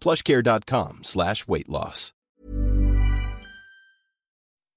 plushcare.com.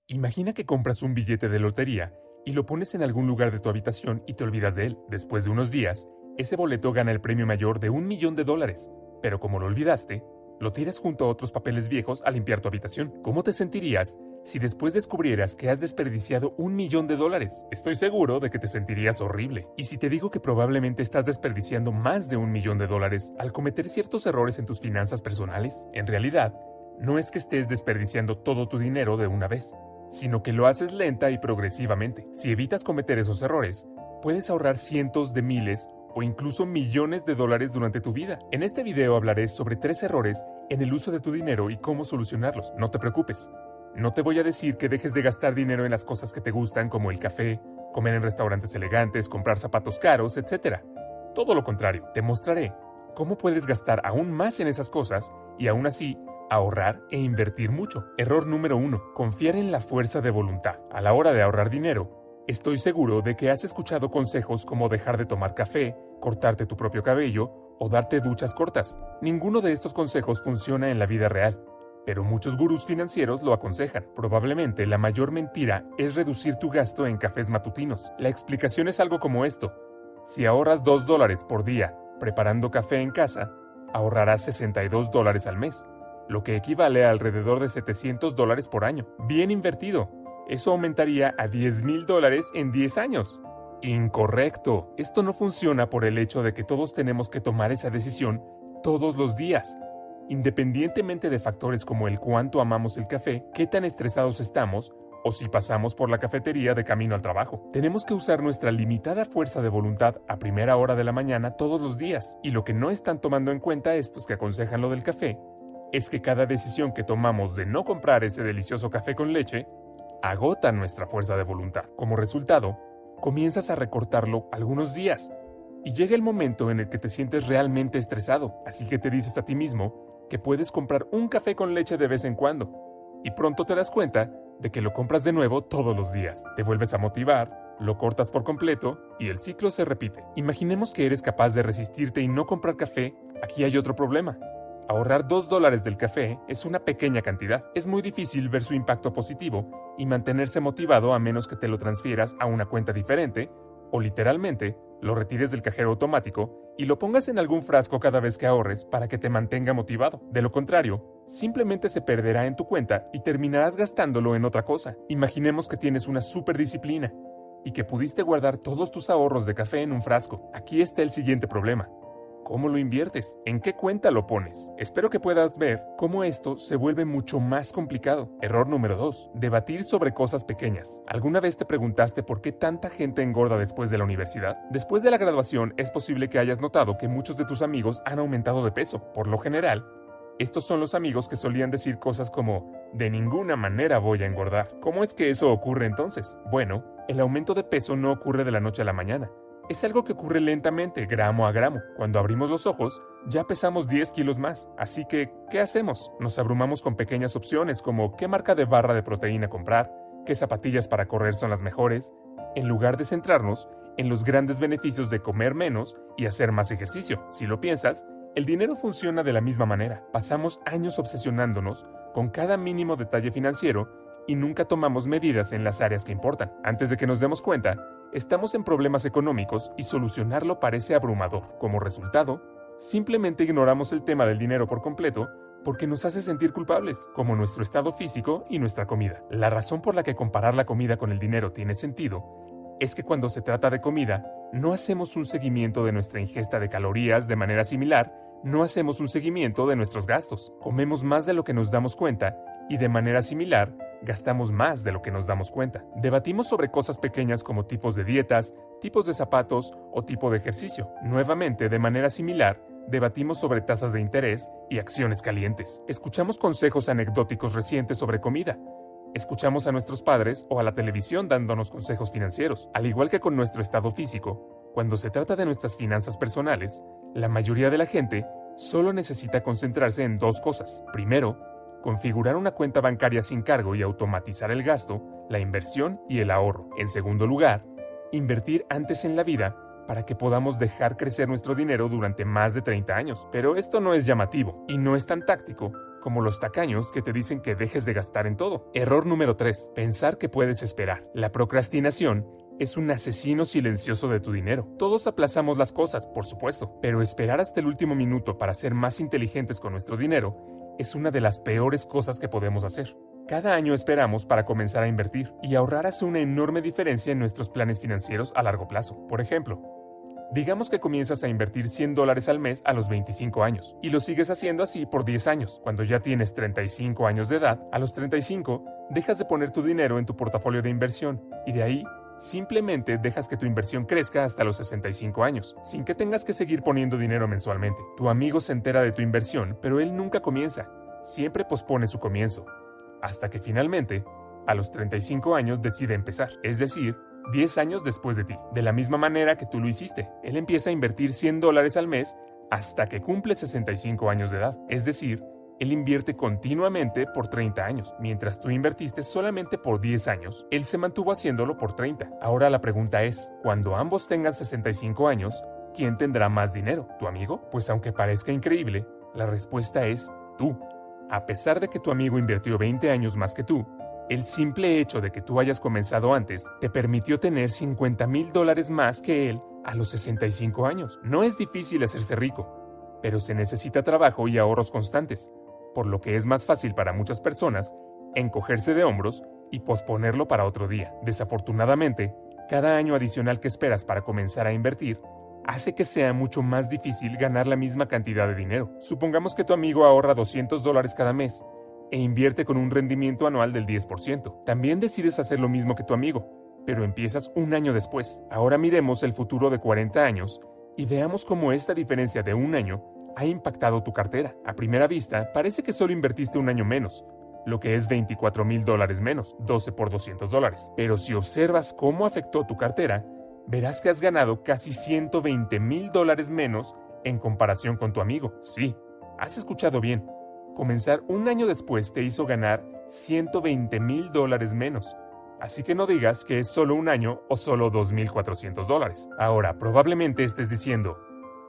Imagina que compras un billete de lotería y lo pones en algún lugar de tu habitación y te olvidas de él. Después de unos días, ese boleto gana el premio mayor de un millón de dólares. Pero como lo olvidaste, lo tiras junto a otros papeles viejos a limpiar tu habitación. ¿Cómo te sentirías si después descubrieras que has desperdiciado un millón de dólares? Estoy seguro de que te sentirías horrible. Y si te digo que probablemente estás desperdiciando más de un millón de dólares al cometer ciertos errores en tus finanzas personales, en realidad, no es que estés desperdiciando todo tu dinero de una vez, sino que lo haces lenta y progresivamente. Si evitas cometer esos errores, puedes ahorrar cientos de miles o incluso millones de dólares durante tu vida. En este video hablaré sobre tres errores en el uso de tu dinero y cómo solucionarlos. No te preocupes. No te voy a decir que dejes de gastar dinero en las cosas que te gustan como el café, comer en restaurantes elegantes, comprar zapatos caros, etc. Todo lo contrario, te mostraré cómo puedes gastar aún más en esas cosas y aún así ahorrar e invertir mucho. Error número uno, confiar en la fuerza de voluntad. A la hora de ahorrar dinero, estoy seguro de que has escuchado consejos como dejar de tomar café, cortarte tu propio cabello o darte duchas cortas. Ninguno de estos consejos funciona en la vida real, pero muchos gurús financieros lo aconsejan. Probablemente la mayor mentira es reducir tu gasto en cafés matutinos. La explicación es algo como esto. Si ahorras 2 dólares por día preparando café en casa, ahorrarás 62 dólares al mes lo que equivale a alrededor de 700 dólares por año. Bien invertido. Eso aumentaría a 10 mil dólares en 10 años. Incorrecto. Esto no funciona por el hecho de que todos tenemos que tomar esa decisión todos los días. Independientemente de factores como el cuánto amamos el café, qué tan estresados estamos o si pasamos por la cafetería de camino al trabajo. Tenemos que usar nuestra limitada fuerza de voluntad a primera hora de la mañana todos los días. Y lo que no están tomando en cuenta estos que aconsejan lo del café es que cada decisión que tomamos de no comprar ese delicioso café con leche agota nuestra fuerza de voluntad. Como resultado, comienzas a recortarlo algunos días y llega el momento en el que te sientes realmente estresado, así que te dices a ti mismo que puedes comprar un café con leche de vez en cuando y pronto te das cuenta de que lo compras de nuevo todos los días. Te vuelves a motivar, lo cortas por completo y el ciclo se repite. Imaginemos que eres capaz de resistirte y no comprar café, aquí hay otro problema. Ahorrar 2 dólares del café es una pequeña cantidad. Es muy difícil ver su impacto positivo y mantenerse motivado a menos que te lo transfieras a una cuenta diferente o literalmente lo retires del cajero automático y lo pongas en algún frasco cada vez que ahorres para que te mantenga motivado. De lo contrario, simplemente se perderá en tu cuenta y terminarás gastándolo en otra cosa. Imaginemos que tienes una super disciplina y que pudiste guardar todos tus ahorros de café en un frasco. Aquí está el siguiente problema. ¿Cómo lo inviertes? ¿En qué cuenta lo pones? Espero que puedas ver cómo esto se vuelve mucho más complicado. Error número 2. Debatir sobre cosas pequeñas. ¿Alguna vez te preguntaste por qué tanta gente engorda después de la universidad? Después de la graduación es posible que hayas notado que muchos de tus amigos han aumentado de peso. Por lo general, estos son los amigos que solían decir cosas como, de ninguna manera voy a engordar. ¿Cómo es que eso ocurre entonces? Bueno, el aumento de peso no ocurre de la noche a la mañana Es algo que ocurre lentamente, gramo a gramo. Cuando abrimos los ojos, ya pesamos 10 kilos más. Así que, ¿qué hacemos? Nos abrumamos con pequeñas opciones como qué marca de barra de proteína comprar, qué zapatillas para correr son las mejores, en lugar de centrarnos en los grandes beneficios de comer menos y hacer más ejercicio. Si lo piensas, el dinero funciona de la misma manera. Pasamos años obsesionándonos con cada mínimo detalle financiero y nunca tomamos medidas en las áreas que importan. Antes de que nos demos cuenta, estamos en problemas económicos y solucionarlo parece abrumador. Como resultado, simplemente ignoramos el tema del dinero por completo porque nos hace sentir culpables, como nuestro estado físico y nuestra comida. La razón por la que comparar la comida con el dinero tiene sentido es que cuando se trata de comida, no hacemos un seguimiento de nuestra ingesta de calorías de manera similar, no hacemos un seguimiento de nuestros gastos. Comemos más de lo que nos damos cuenta y de manera similar, gastamos más de lo que nos damos cuenta. Debatimos sobre cosas pequeñas como tipos de dietas, tipos de zapatos o tipo de ejercicio. Nuevamente, de manera similar, debatimos sobre tasas de interés y acciones calientes. Escuchamos consejos anecdóticos recientes sobre comida. Escuchamos a nuestros padres o a la televisión dándonos consejos financieros. Al igual que con nuestro estado físico, cuando se trata de nuestras finanzas personales, la mayoría de la gente solo necesita concentrarse en dos cosas. Primero, configurar una cuenta bancaria sin cargo y automatizar el gasto, la inversión y el ahorro. En segundo lugar, invertir antes en la vida para que podamos dejar crecer nuestro dinero durante más de 30 años. Pero esto no es llamativo y no es tan táctico como los tacaños que te dicen que dejes de gastar en todo. Error número 3. Pensar que puedes esperar. La procrastinación es un asesino silencioso de tu dinero. Todos aplazamos las cosas, por supuesto, pero esperar hasta el último minuto para ser más inteligentes con nuestro dinero es una de las peores cosas que podemos hacer. Cada año esperamos para comenzar a invertir y ahorrar hace una enorme diferencia en nuestros planes financieros a largo plazo. Por ejemplo, Digamos que comienzas a invertir 100 dólares al mes a los 25 años y lo sigues haciendo así por 10 años. Cuando ya tienes 35 años de edad, a los 35 dejas de poner tu dinero en tu portafolio de inversión y de ahí simplemente dejas que tu inversión crezca hasta los 65 años, sin que tengas que seguir poniendo dinero mensualmente. Tu amigo se entera de tu inversión, pero él nunca comienza, siempre pospone su comienzo, hasta que finalmente, a los 35 años decide empezar, es decir, 10 años después de ti, de la misma manera que tú lo hiciste. Él empieza a invertir 100 dólares al mes hasta que cumple 65 años de edad. Es decir, él invierte continuamente por 30 años, mientras tú invertiste solamente por 10 años, él se mantuvo haciéndolo por 30. Ahora la pregunta es, cuando ambos tengan 65 años, ¿quién tendrá más dinero? ¿Tu amigo? Pues aunque parezca increíble, la respuesta es tú. A pesar de que tu amigo invirtió 20 años más que tú, el simple hecho de que tú hayas comenzado antes te permitió tener 50 mil dólares más que él a los 65 años. No es difícil hacerse rico, pero se necesita trabajo y ahorros constantes, por lo que es más fácil para muchas personas encogerse de hombros y posponerlo para otro día. Desafortunadamente, cada año adicional que esperas para comenzar a invertir hace que sea mucho más difícil ganar la misma cantidad de dinero. Supongamos que tu amigo ahorra 200 dólares cada mes e invierte con un rendimiento anual del 10%. También decides hacer lo mismo que tu amigo, pero empiezas un año después. Ahora miremos el futuro de 40 años y veamos cómo esta diferencia de un año ha impactado tu cartera. A primera vista, parece que solo invertiste un año menos, lo que es 24 mil dólares menos, 12 por 200 dólares. Pero si observas cómo afectó tu cartera, verás que has ganado casi 120 mil dólares menos en comparación con tu amigo. Sí, has escuchado bien comenzar un año después te hizo ganar 120 mil dólares menos. Así que no digas que es solo un año o solo 2.400 dólares. Ahora, probablemente estés diciendo,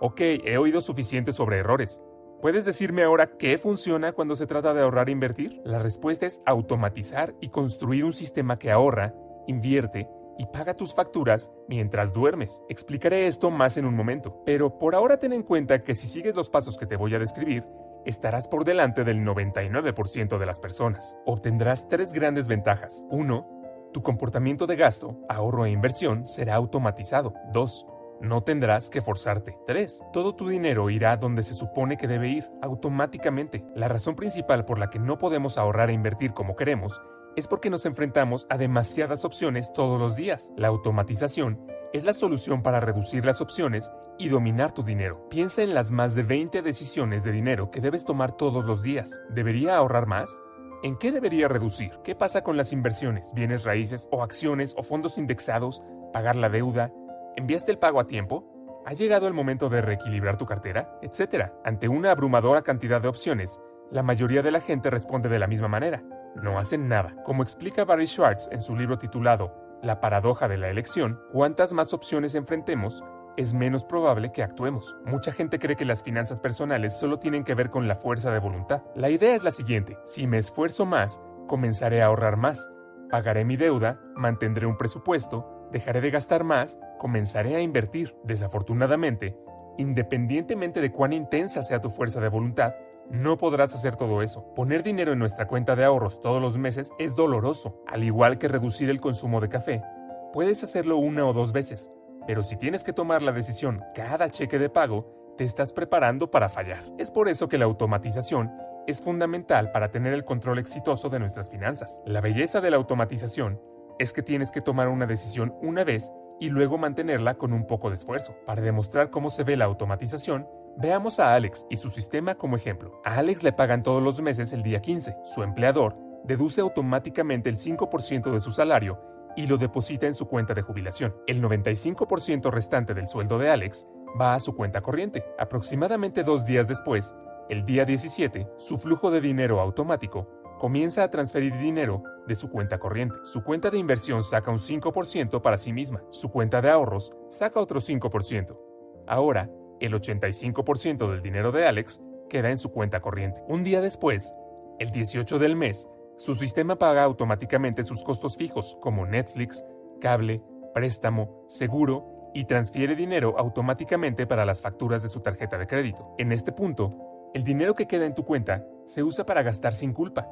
ok, he oído suficiente sobre errores. ¿Puedes decirme ahora qué funciona cuando se trata de ahorrar e invertir? La respuesta es automatizar y construir un sistema que ahorra, invierte y paga tus facturas mientras duermes. Explicaré esto más en un momento, pero por ahora ten en cuenta que si sigues los pasos que te voy a describir, estarás por delante del 99% de las personas. Obtendrás tres grandes ventajas. 1. Tu comportamiento de gasto, ahorro e inversión será automatizado. 2. No tendrás que forzarte. 3. Todo tu dinero irá donde se supone que debe ir, automáticamente. La razón principal por la que no podemos ahorrar e invertir como queremos es porque nos enfrentamos a demasiadas opciones todos los días. La automatización es la solución para reducir las opciones y dominar tu dinero. Piensa en las más de 20 decisiones de dinero que debes tomar todos los días. ¿Debería ahorrar más? ¿En qué debería reducir? ¿Qué pasa con las inversiones, bienes raíces o acciones o fondos indexados, pagar la deuda, ¿Enviaste el pago a tiempo? ¿Ha llegado el momento de reequilibrar tu cartera? Etcétera. Ante una abrumadora cantidad de opciones, la mayoría de la gente responde de la misma manera. No hacen nada. Como explica Barry Schwartz en su libro titulado La paradoja de la elección, cuantas más opciones enfrentemos, es menos probable que actuemos. Mucha gente cree que las finanzas personales solo tienen que ver con la fuerza de voluntad. La idea es la siguiente, si me esfuerzo más, comenzaré a ahorrar más, pagaré mi deuda, mantendré un presupuesto, dejaré de gastar más, comenzaré a invertir. Desafortunadamente, independientemente de cuán intensa sea tu fuerza de voluntad, no podrás hacer todo eso. Poner dinero en nuestra cuenta de ahorros todos los meses es doloroso, al igual que reducir el consumo de café. Puedes hacerlo una o dos veces, pero si tienes que tomar la decisión cada cheque de pago, te estás preparando para fallar. Es por eso que la automatización es fundamental para tener el control exitoso de nuestras finanzas. La belleza de la automatización es que tienes que tomar una decisión una vez y luego mantenerla con un poco de esfuerzo. Para demostrar cómo se ve la automatización, veamos a Alex y su sistema como ejemplo. A Alex le pagan todos los meses el día 15. Su empleador deduce automáticamente el 5% de su salario y lo deposita en su cuenta de jubilación. El 95% restante del sueldo de Alex va a su cuenta corriente. Aproximadamente dos días después, el día 17, su flujo de dinero automático comienza a transferir dinero de su cuenta corriente. Su cuenta de inversión saca un 5% para sí misma. Su cuenta de ahorros saca otro 5%. Ahora, el 85% del dinero de Alex queda en su cuenta corriente. Un día después, el 18 del mes, su sistema paga automáticamente sus costos fijos como Netflix, cable, préstamo, seguro y transfiere dinero automáticamente para las facturas de su tarjeta de crédito. En este punto, el dinero que queda en tu cuenta se usa para gastar sin culpa.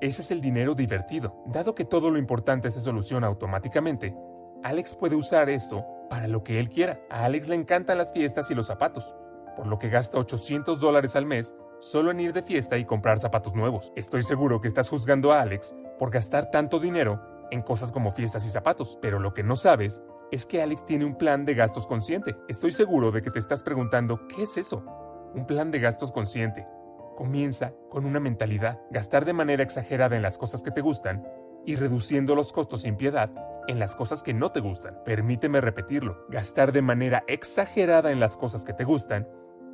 Ese es el dinero divertido. Dado que todo lo importante se soluciona automáticamente, Alex puede usar eso para lo que él quiera. A Alex le encantan las fiestas y los zapatos, por lo que gasta 800 dólares al mes solo en ir de fiesta y comprar zapatos nuevos. Estoy seguro que estás juzgando a Alex por gastar tanto dinero en cosas como fiestas y zapatos, pero lo que no sabes es que Alex tiene un plan de gastos consciente. Estoy seguro de que te estás preguntando, ¿qué es eso? Un plan de gastos consciente. Comienza con una mentalidad, gastar de manera exagerada en las cosas que te gustan y reduciendo los costos sin piedad en las cosas que no te gustan. Permíteme repetirlo, gastar de manera exagerada en las cosas que te gustan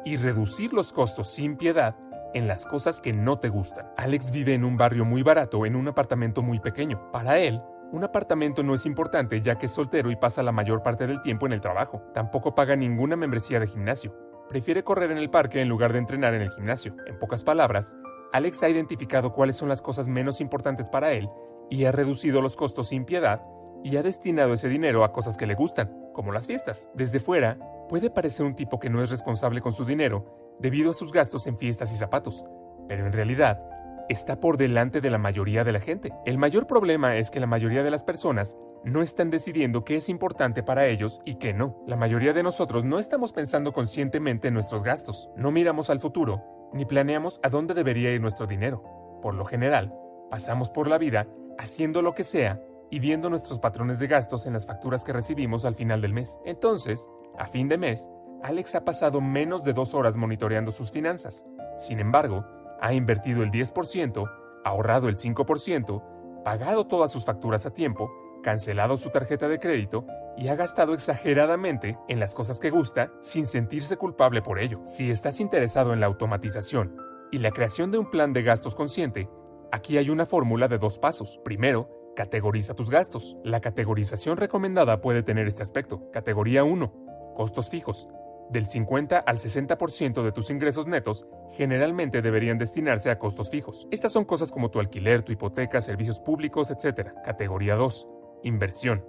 y reducir los costos sin piedad en las cosas que no te gustan. Alex vive en un barrio muy barato en un apartamento muy pequeño. Para él, un apartamento no es importante ya que es soltero y pasa la mayor parte del tiempo en el trabajo. Tampoco paga ninguna membresía de gimnasio. Prefiere correr en el parque en lugar de entrenar en el gimnasio. En pocas palabras, Alex ha identificado cuáles son las cosas menos importantes para él y ha reducido los costos sin piedad y ha destinado ese dinero a cosas que le gustan, como las fiestas. Desde fuera, puede parecer un tipo que no es responsable con su dinero debido a sus gastos en fiestas y zapatos, pero en realidad está por delante de la mayoría de la gente. El mayor problema es que la mayoría de las personas no están decidiendo qué es importante para ellos y qué no. La mayoría de nosotros no estamos pensando conscientemente en nuestros gastos, no miramos al futuro, ni planeamos a dónde debería ir nuestro dinero. Por lo general, pasamos por la vida haciendo lo que sea y viendo nuestros patrones de gastos en las facturas que recibimos al final del mes. Entonces, a fin de mes, Alex ha pasado menos de dos horas monitoreando sus finanzas. Sin embargo, ha invertido el 10%, ahorrado el 5%, pagado todas sus facturas a tiempo, cancelado su tarjeta de crédito y ha gastado exageradamente en las cosas que gusta sin sentirse culpable por ello. Si estás interesado en la automatización y la creación de un plan de gastos consciente, aquí hay una fórmula de dos pasos. Primero, Categoriza tus gastos. La categorización recomendada puede tener este aspecto. Categoría 1. Costos fijos. Del 50 al 60% de tus ingresos netos generalmente deberían destinarse a costos fijos. Estas son cosas como tu alquiler, tu hipoteca, servicios públicos, etc. Categoría 2. Inversión.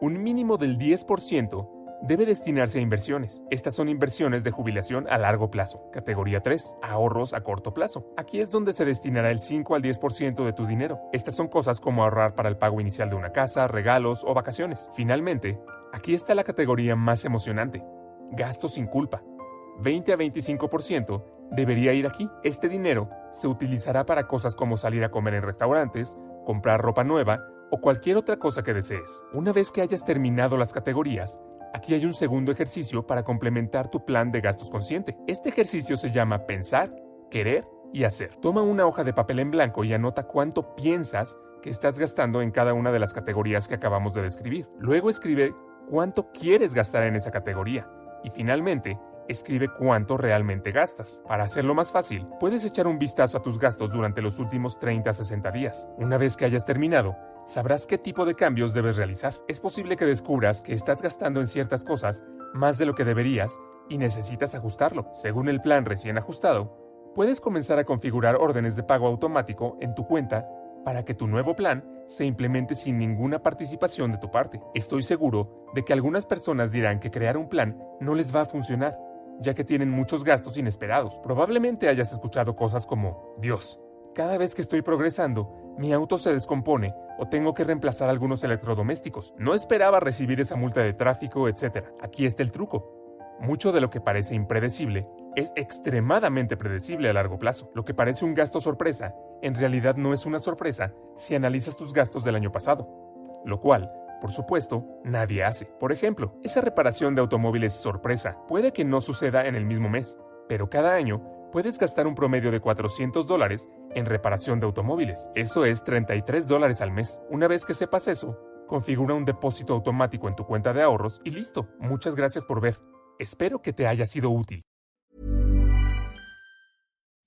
Un mínimo del 10% debe destinarse a inversiones. Estas son inversiones de jubilación a largo plazo. Categoría 3. Ahorros a corto plazo. Aquí es donde se destinará el 5 al 10% de tu dinero. Estas son cosas como ahorrar para el pago inicial de una casa, regalos o vacaciones. Finalmente, aquí está la categoría más emocionante. Gastos sin culpa. 20 a 25% debería ir aquí. Este dinero se utilizará para cosas como salir a comer en restaurantes, comprar ropa nueva o cualquier otra cosa que desees. Una vez que hayas terminado las categorías, Aquí hay un segundo ejercicio para complementar tu plan de gastos consciente. Este ejercicio se llama pensar, querer y hacer. Toma una hoja de papel en blanco y anota cuánto piensas que estás gastando en cada una de las categorías que acabamos de describir. Luego escribe cuánto quieres gastar en esa categoría. Y finalmente, escribe cuánto realmente gastas. Para hacerlo más fácil, puedes echar un vistazo a tus gastos durante los últimos 30 a 60 días. Una vez que hayas terminado, sabrás qué tipo de cambios debes realizar. Es posible que descubras que estás gastando en ciertas cosas más de lo que deberías y necesitas ajustarlo. Según el plan recién ajustado, puedes comenzar a configurar órdenes de pago automático en tu cuenta para que tu nuevo plan se implemente sin ninguna participación de tu parte. Estoy seguro de que algunas personas dirán que crear un plan no les va a funcionar, ya que tienen muchos gastos inesperados. Probablemente hayas escuchado cosas como, Dios, cada vez que estoy progresando, mi auto se descompone o tengo que reemplazar algunos electrodomésticos. No esperaba recibir esa multa de tráfico, etc. Aquí está el truco. Mucho de lo que parece impredecible es extremadamente predecible a largo plazo. Lo que parece un gasto sorpresa, en realidad no es una sorpresa si analizas tus gastos del año pasado, lo cual, por supuesto, nadie hace. Por ejemplo, esa reparación de automóviles sorpresa puede que no suceda en el mismo mes, pero cada año puedes gastar un promedio de 400 dólares en reparación de automóviles. Eso es 33 dólares al mes. Una vez que sepas eso, configura un depósito automático en tu cuenta de ahorros y listo. Muchas gracias por ver. Espero que te haya sido útil.